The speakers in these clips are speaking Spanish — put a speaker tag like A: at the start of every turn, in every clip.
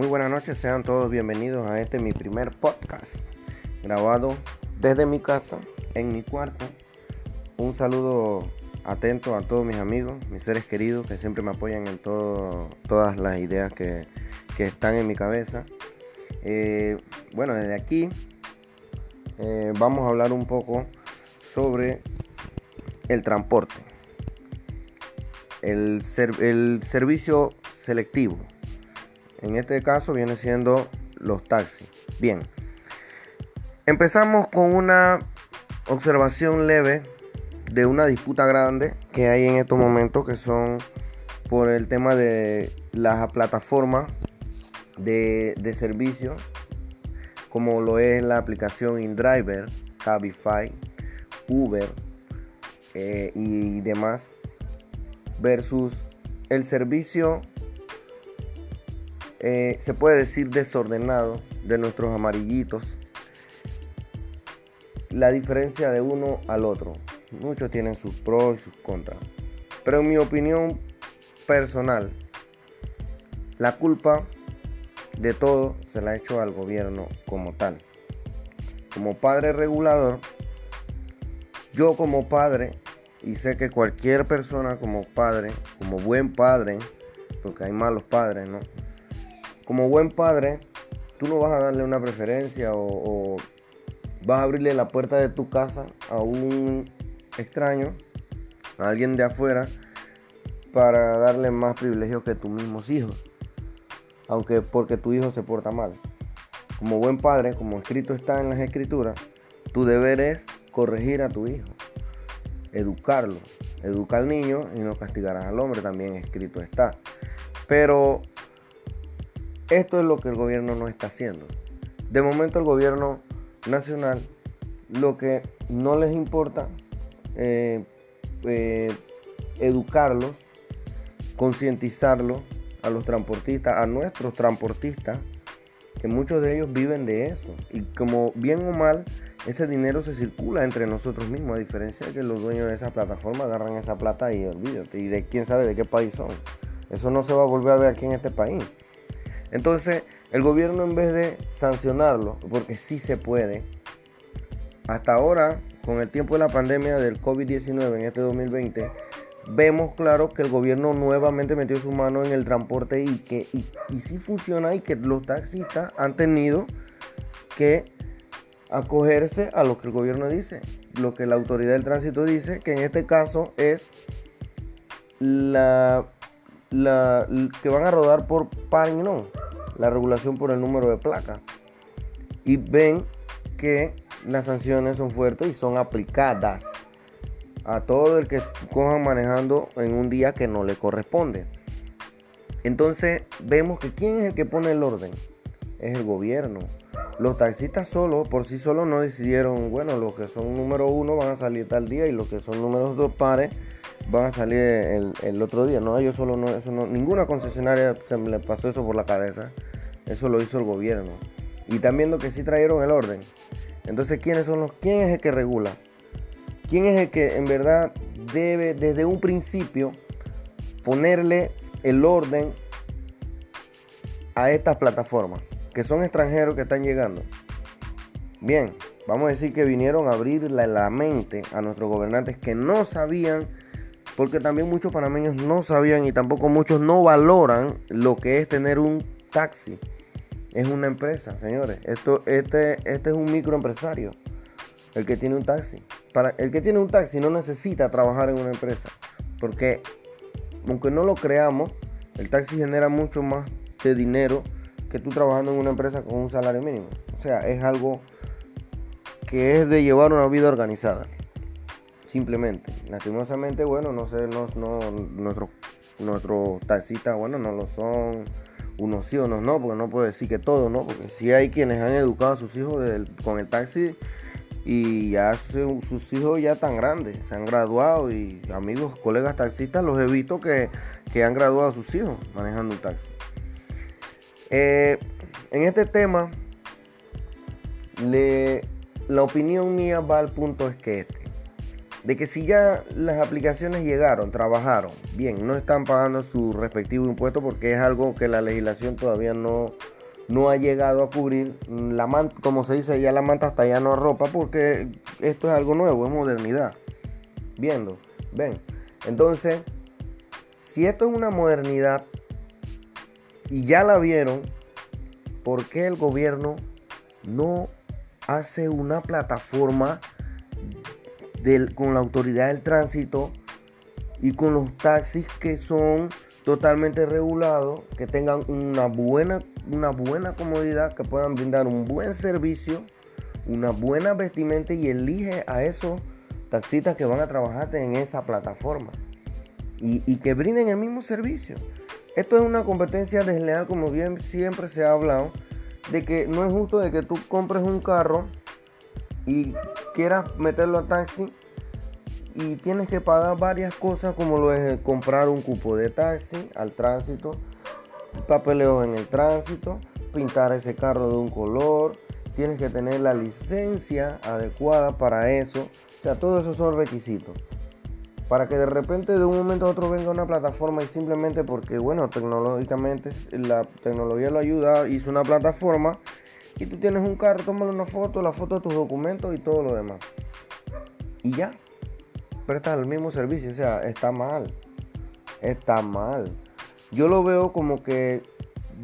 A: Muy buenas noches, sean todos bienvenidos a este mi primer podcast, grabado desde mi casa, en mi cuarto. Un saludo atento a todos mis amigos, mis seres queridos que siempre me apoyan en todas las ideas que, que, están en mi cabeza. Eh, bueno, desde aquí eh, vamos a hablar un poco sobre el transporte, el, el servicio selectivo. En este caso viene siendo los taxis. Bien, empezamos con una observación leve de una disputa grande que hay en estos momentos que son por el tema de las plataformas de, de servicio como lo es la aplicación InDriver, Cabify, Uber eh, y demás versus el servicio eh, se puede decir desordenado de nuestros amarillitos. La diferencia de uno al otro. Muchos tienen sus pros y sus contras. Pero en mi opinión personal la culpa de todo se la ha hecho al gobierno como tal. Como padre regulador yo como padre y sé que cualquier persona como padre como buen padre porque hay malos padres no como buen padre, tú no vas a darle una preferencia o, vas a abrirle la puerta de tu casa a un extraño, a alguien de afuera, para darle más privilegios que tus mismos hijos. Aunque porque tu hijo se porta mal. Como buen padre, como escrito está en las escrituras, tu deber es corregir a tu hijo, educarlo. Educa al niño y no castigarás al hombre, también escrito está. Pero esto es lo que el gobierno no está haciendo. De momento el gobierno nacional lo que no les importa eh, eh, educarlos, concientizarlos a los transportistas, a nuestros transportistas, que muchos de ellos viven de eso. Y como bien o mal, ese dinero se circula entre nosotros mismos, a diferencia de que los dueños de esa plataforma agarran esa plata y olvídate. Y de quién sabe de qué país son. Eso no se va a volver a ver aquí en este país. Entonces, el gobierno en vez de sancionarlo, porque sí se puede, hasta ahora, con el tiempo de la pandemia del COVID-19 en este 2020, vemos claro que el gobierno nuevamente metió su mano en el transporte y que y, sí funciona y que los taxistas han tenido que acogerse a lo que el gobierno dice, lo que la autoridad del tránsito dice, que en este caso es la, la que van a rodar por par y no la regulación por el número de placa. Y ven que las sanciones son fuertes y son aplicadas a todo el que cojan manejando en un día que no le corresponde. Entonces vemos que quién es el que pone el orden. Es el gobierno. Los taxistas solos, por sí solos, no decidieron, bueno, los que son número uno van a salir tal día y los que son números dos pares van a salir el, otro día. No, ellos solo no, eso no, ninguna concesionaria se le pasó eso por la cabeza. Eso lo hizo el gobierno. Y también lo que sí trajeron el orden. Entonces, ¿quiénes son los? ¿Quién es el que regula? ¿Quién es el que en verdad debe desde un principio ponerle el orden a estas plataformas? Que son extranjeros que están llegando. Bien, vamos a decir que vinieron a abrir la, mente a nuestros gobernantes que no sabían, porque también muchos panameños no sabían y tampoco muchos no valoran lo que es tener un taxi es una empresa, señores. Esto, este, este es un microempresario, el que tiene un taxi. Para, el que tiene un taxi no necesita trabajar en una empresa, porque aunque no lo creamos, el taxi genera mucho más de dinero que tú trabajando en una empresa con un salario mínimo. O sea, es algo que es de llevar una vida organizada. Simplemente. Lastimosamente, bueno, no sé, no, no, nuestros nuestro taxistas, bueno, no lo son unos sí, unos no, porque no puedo decir que todos, ¿no? Porque sí hay quienes han educado a sus hijos con el taxi y ya sus hijos ya tan grandes, se han graduado y amigos, colegas taxistas los he visto que, han graduado a sus hijos manejando un taxi. Eh, en este tema, le, la opinión mía va al punto es que este. De que si ya las aplicaciones llegaron, trabajaron, bien, no están pagando su respectivo impuesto porque es algo que la legislación todavía no, no ha llegado a cubrir. La manta, como se dice, ya la manta hasta ya no ropa porque esto es algo nuevo, es modernidad. Viendo, ven. Entonces, si esto es una modernidad y ya la vieron, ¿por qué el gobierno no hace una plataforma con la autoridad del tránsito y con los taxis que son totalmente regulados, que tengan una buena, una buena comodidad, que puedan brindar un buen servicio, una buena vestimenta y elige a esos taxistas que van a trabajar en esa plataforma y, y que brinden el mismo servicio. Esto es una competencia desleal, como bien siempre se ha hablado, de que no es justo de que tú compres un carro y quieras meterlo a taxi y tienes que pagar varias cosas como lo es comprar un cupo de taxi al tránsito, papeleos en el tránsito, pintar ese carro de un color, tienes que tener la licencia adecuada para eso, o sea, todos esos son requisitos. Para que de repente de un momento a otro venga una plataforma y simplemente porque, bueno, tecnológicamente la tecnología lo ayuda, hizo una plataforma y tú tienes un carro, tómale una foto, la foto de tus documentos y todo lo demás. Y ya, prestas el mismo servicio, o sea, está mal. Está mal. Yo lo veo como que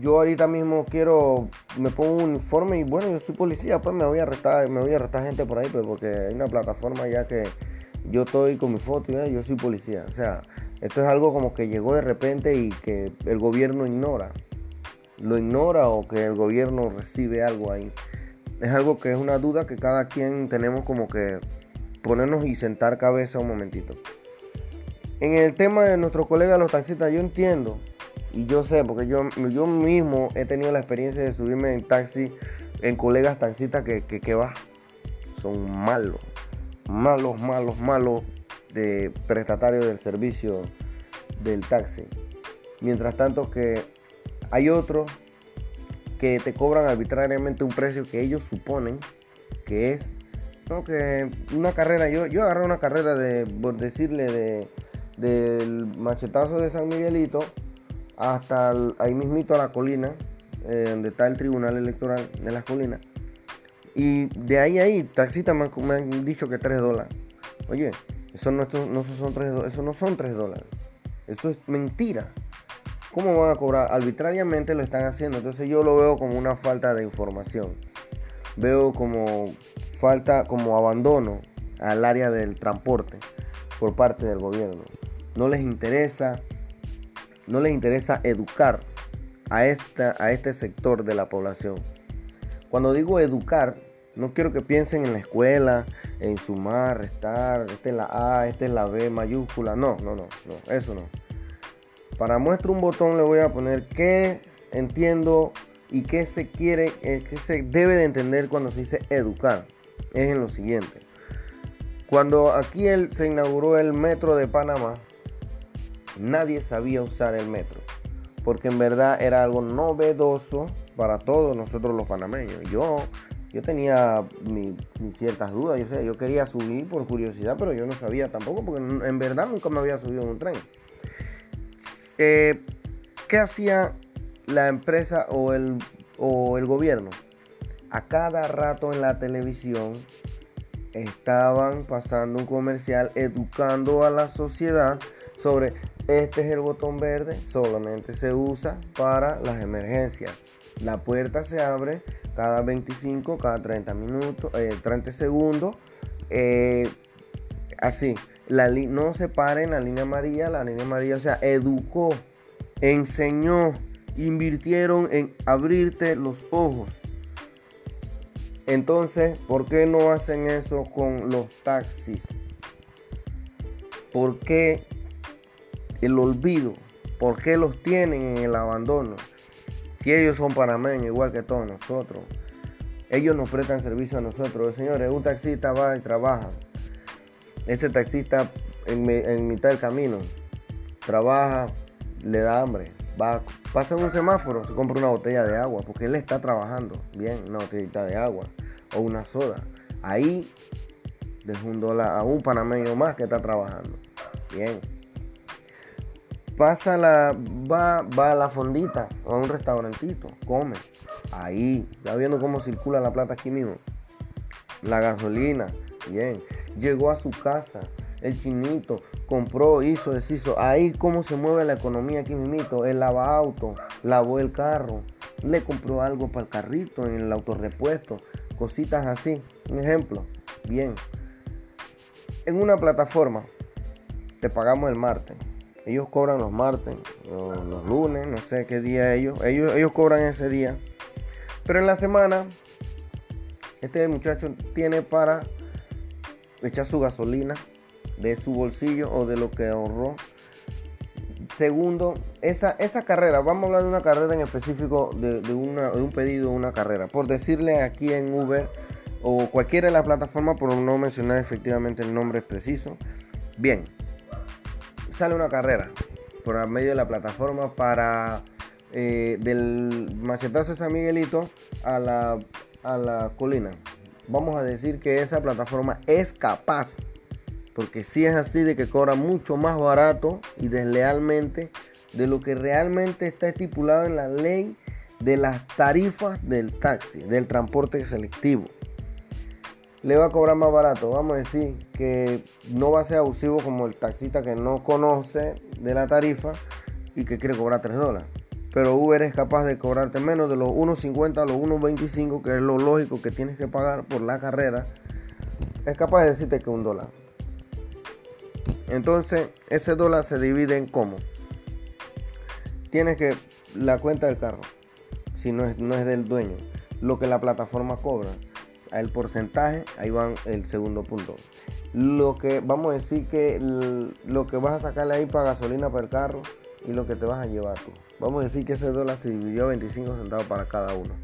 A: yo ahorita mismo quiero, me pongo un uniforme y bueno, yo soy policía, pues me voy a arrestar, me voy a arrestar gente por ahí, pues porque hay una plataforma ya que yo estoy con mi foto y yo soy policía. O sea, esto es algo como que llegó de repente y que el gobierno ignora lo ignora o que el gobierno recibe algo ahí. Es algo que es una duda que cada quien tenemos como que ponernos y sentar cabeza un momentito. En el tema de nuestros colegas los taxistas, yo entiendo y yo sé, porque yo, yo mismo he tenido la experiencia de subirme en taxi en colegas taxistas que, que, que va, son malos, malos, malos, malos de prestatarios del servicio del taxi. Mientras tanto que hay otros que te cobran arbitrariamente un precio que ellos suponen que es no, que una carrera, yo, yo agarré una carrera de, por decirle, de, del machetazo de San Miguelito hasta ahí mismito a la colina, eh, donde está el tribunal electoral de las colinas. Y de ahí a ahí, taxistas me, han dicho que 3 dólares. Oye, eso no, no son 3, eso no son 3 dólares. Eso es mentira. ¿Cómo van a cobrar? Arbitrariamente lo están haciendo. Entonces yo lo veo como una falta de información. Veo como falta, como abandono al área del transporte por parte del gobierno. No les interesa, no les interesa educar a, esta, a este sector de la población. Cuando digo educar, no quiero que piensen en la escuela, en sumar, restar, esta es la A, esta es la B mayúscula. No, no, no, no, eso no. Para muestra un botón le voy a poner qué entiendo y qué se quiere, eh, qué se debe de entender cuando se dice educar. Es en lo siguiente. Cuando aquí se inauguró el metro de Panamá, nadie sabía usar el metro. Porque en verdad era algo novedoso para todos nosotros los panameños. Yo, yo tenía mis ciertas dudas. Yo, sé, yo quería subir por curiosidad, pero yo no sabía tampoco porque en verdad nunca me había subido en un tren. Eh, ¿Qué hacía la empresa o el, o el gobierno? A cada rato en la televisión estaban pasando un comercial educando a la sociedad sobre este es el botón verde, solamente se usa para las emergencias. La puerta se abre cada 25, cada 30 minutos, 30 eh, segundos. Eh, así la no se en la línea amarilla, la línea amarilla, o sea, educó, enseñó, invirtieron en abrirte los ojos. Entonces, ¿por qué no hacen eso con los taxis? ¿Por qué el olvido? ¿Por qué los tienen en el abandono? Si ellos son panameños, igual que todos nosotros. Ellos nos prestan servicio a nosotros. Señores, un taxista va y trabaja ese taxista en, mitad del camino trabaja, le da hambre, va, pasa un semáforo, se compra una botella de agua, porque él está trabajando, bien, una botellita de agua o una soda. Ahí deja un dólar a un panameño más que está trabajando. Bien. Pasa la, va, va a la fondita o a un restaurantito, come. Ahí, ya viendo cómo circula la plata aquí mismo. La gasolina, bien. Llegó a su casa, el chinito, compró, hizo, deshizo. Ahí cómo se mueve la economía aquí mismo. Él lava auto, lavó el carro, le compró algo para el carrito en el autorrepuesto, cositas así. Un ejemplo, bien. En una plataforma te pagamos el martes. Ellos cobran los martes, los, lunes, no sé qué día ellos. Ellos, ellos cobran ese día. Pero en la semana, este muchacho tiene para echar su gasolina de su bolsillo o de lo que ahorró. Segundo, esa, esa carrera, vamos a hablar de una carrera en específico, de, de, un pedido, una carrera. Por decirle aquí en Uber o cualquiera de las plataformas, por no mencionar efectivamente el nombre preciso. Bien, sale una carrera por medio de la plataforma para eh, del machetazo de San Miguelito a la, a la colina. Vamos a decir que esa plataforma es capaz, porque si es así, de que cobra mucho más barato y deslealmente de lo que realmente está estipulado en la ley de las tarifas del taxi, del transporte selectivo le va a cobrar más barato. Vamos a decir que no va a ser abusivo como el taxista que no conoce de la tarifa y que quiere cobrar 3 dólares. Pero Uber es capaz de cobrarte menos de los 1.50 a los 1.25, que es lo lógico que tienes que pagar por la carrera. Es capaz de decirte que un dólar. Entonces, ese dólar se divide en cómo. Tienes que la cuenta del carro, si no es, no es del dueño, lo que la plataforma cobra el porcentaje, ahí van el segundo punto. Lo que vamos a decir que lo que vas a sacarle ahí para gasolina para el carro y lo que te vas a llevar tú. Vamos a decir que ese dólar se dividió a 25 centavos para cada uno.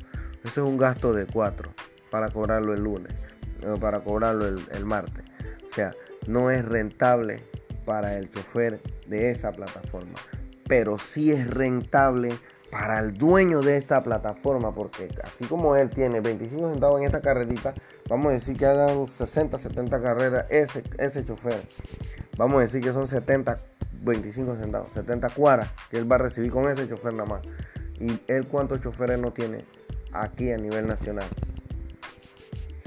A: Ese es un gasto de 4 para cobrarlo el lunes para cobrarlo el, martes. O sea, no es rentable para el chofer de esa plataforma, pero sí es rentable para el dueño de esa plataforma, porque así como él tiene 25 centavos en esta carrerita, vamos a decir que hagan 60, 70 carreras ese, ese chofer. Vamos a decir que son 70, 25 centavos, 70 cuaras que él va a recibir con ese chofer nada más. ¿Y él cuántos choferes no tiene aquí a nivel nacional?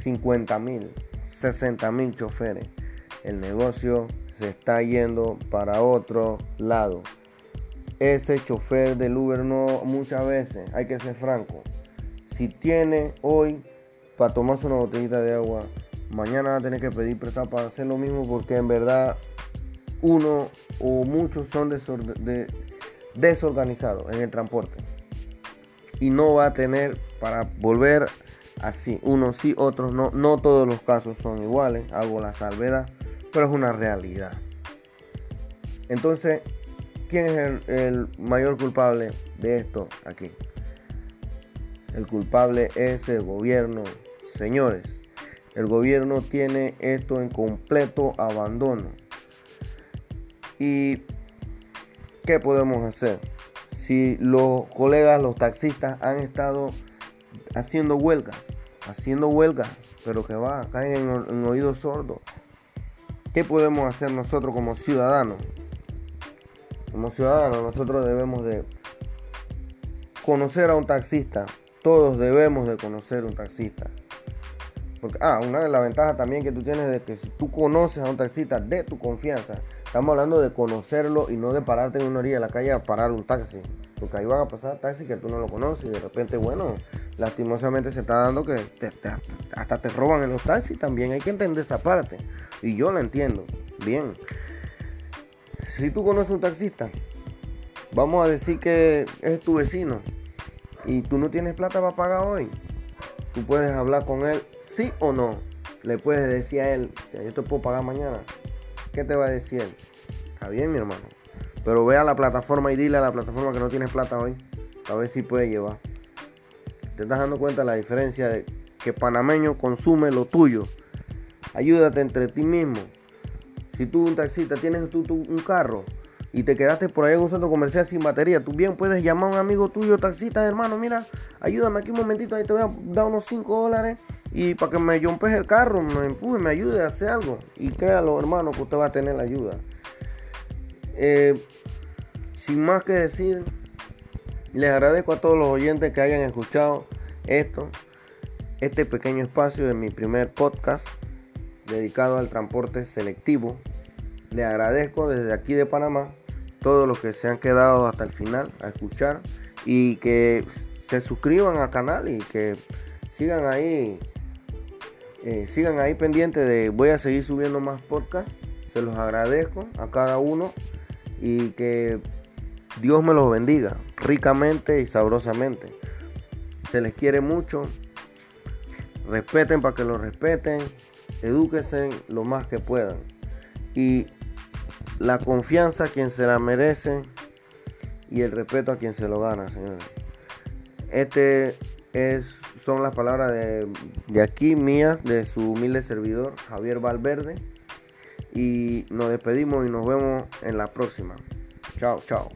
A: 50 mil, 60 mil choferes. El negocio se está yendo para otro lado ese chofer del Uber no muchas veces, hay que ser franco. Si tiene hoy para tomarse una botellita de agua, mañana va a tener que pedir prestado para hacer lo mismo porque en verdad uno o muchos son desorganizados en el transporte. Y no va a tener para volver así. Unos sí, otros no. No todos los casos son iguales. Hago la salvedad. Pero es una realidad. Entonces, ¿Quién es el, mayor culpable de esto aquí? El culpable es el gobierno. Señores, el gobierno tiene esto en completo abandono. ¿Y qué podemos hacer? Si los colegas, los taxistas han estado haciendo huelgas, haciendo huelgas, pero que va, caen en, en oídos sordos. ¿Qué podemos hacer nosotros como ciudadanos? Como ciudadanos nosotros debemos de conocer a un taxista. Todos debemos de conocer un taxista. Porque, ah, una de las ventajas también que tú tienes de que si tú conoces a un taxista de tu confianza, estamos hablando de conocerlo y no de pararte en una orilla de la calle a parar un taxi. Porque ahí van a pasar taxis que tú no lo conoces y de repente, bueno, lastimosamente se está dando que hasta te roban en los taxis también. Hay que entender esa parte. Y yo la entiendo. Bien si tú conoces un taxista, vamos a decir que es tu vecino y tú no tienes plata para pagar hoy, tú puedes hablar con él, sí o no. Le puedes decir a él, yo te puedo pagar mañana. ¿Qué te va a decir? Está bien, mi hermano. Pero ve a la plataforma y dile a la plataforma que no tienes plata hoy. A ver si puede llevar. Te estás dando cuenta de la diferencia de que panameño consume lo tuyo. Ayúdate entre ti mismo. Si tú un taxista tienes tú, un carro y te quedaste por ahí en un centro comercial sin batería, tú bien puedes llamar a un amigo tuyo taxista, hermano, mira, ayúdame aquí un momentito, ahí te voy a dar unos 5 dólares y para que me empuje el carro, me empuje, me ayude a hacer algo. Y créalo, hermano, que usted va a tener la ayuda. Eh, sin más que decir, les agradezco a todos los oyentes que hayan escuchado esto, este pequeño espacio de mi primer podcast dedicado al transporte selectivo. Les agradezco desde aquí de Panamá todos los que se han quedado hasta el final a escuchar y que se suscriban al canal y que sigan ahí eh, sigan ahí pendientes de voy a seguir subiendo más podcasts. Se los agradezco a cada uno y que Dios me los bendiga ricamente y sabrosamente. Se les quiere mucho. Respeten para que los respeten. Edúquense lo más que puedan. Y la confianza a quien se la merece y el respeto a quien se lo gana, señores. Este es, son las palabras de, de aquí mías, de su humilde servidor, Javier Valverde. Y nos despedimos y nos vemos en la próxima. Chao, chao.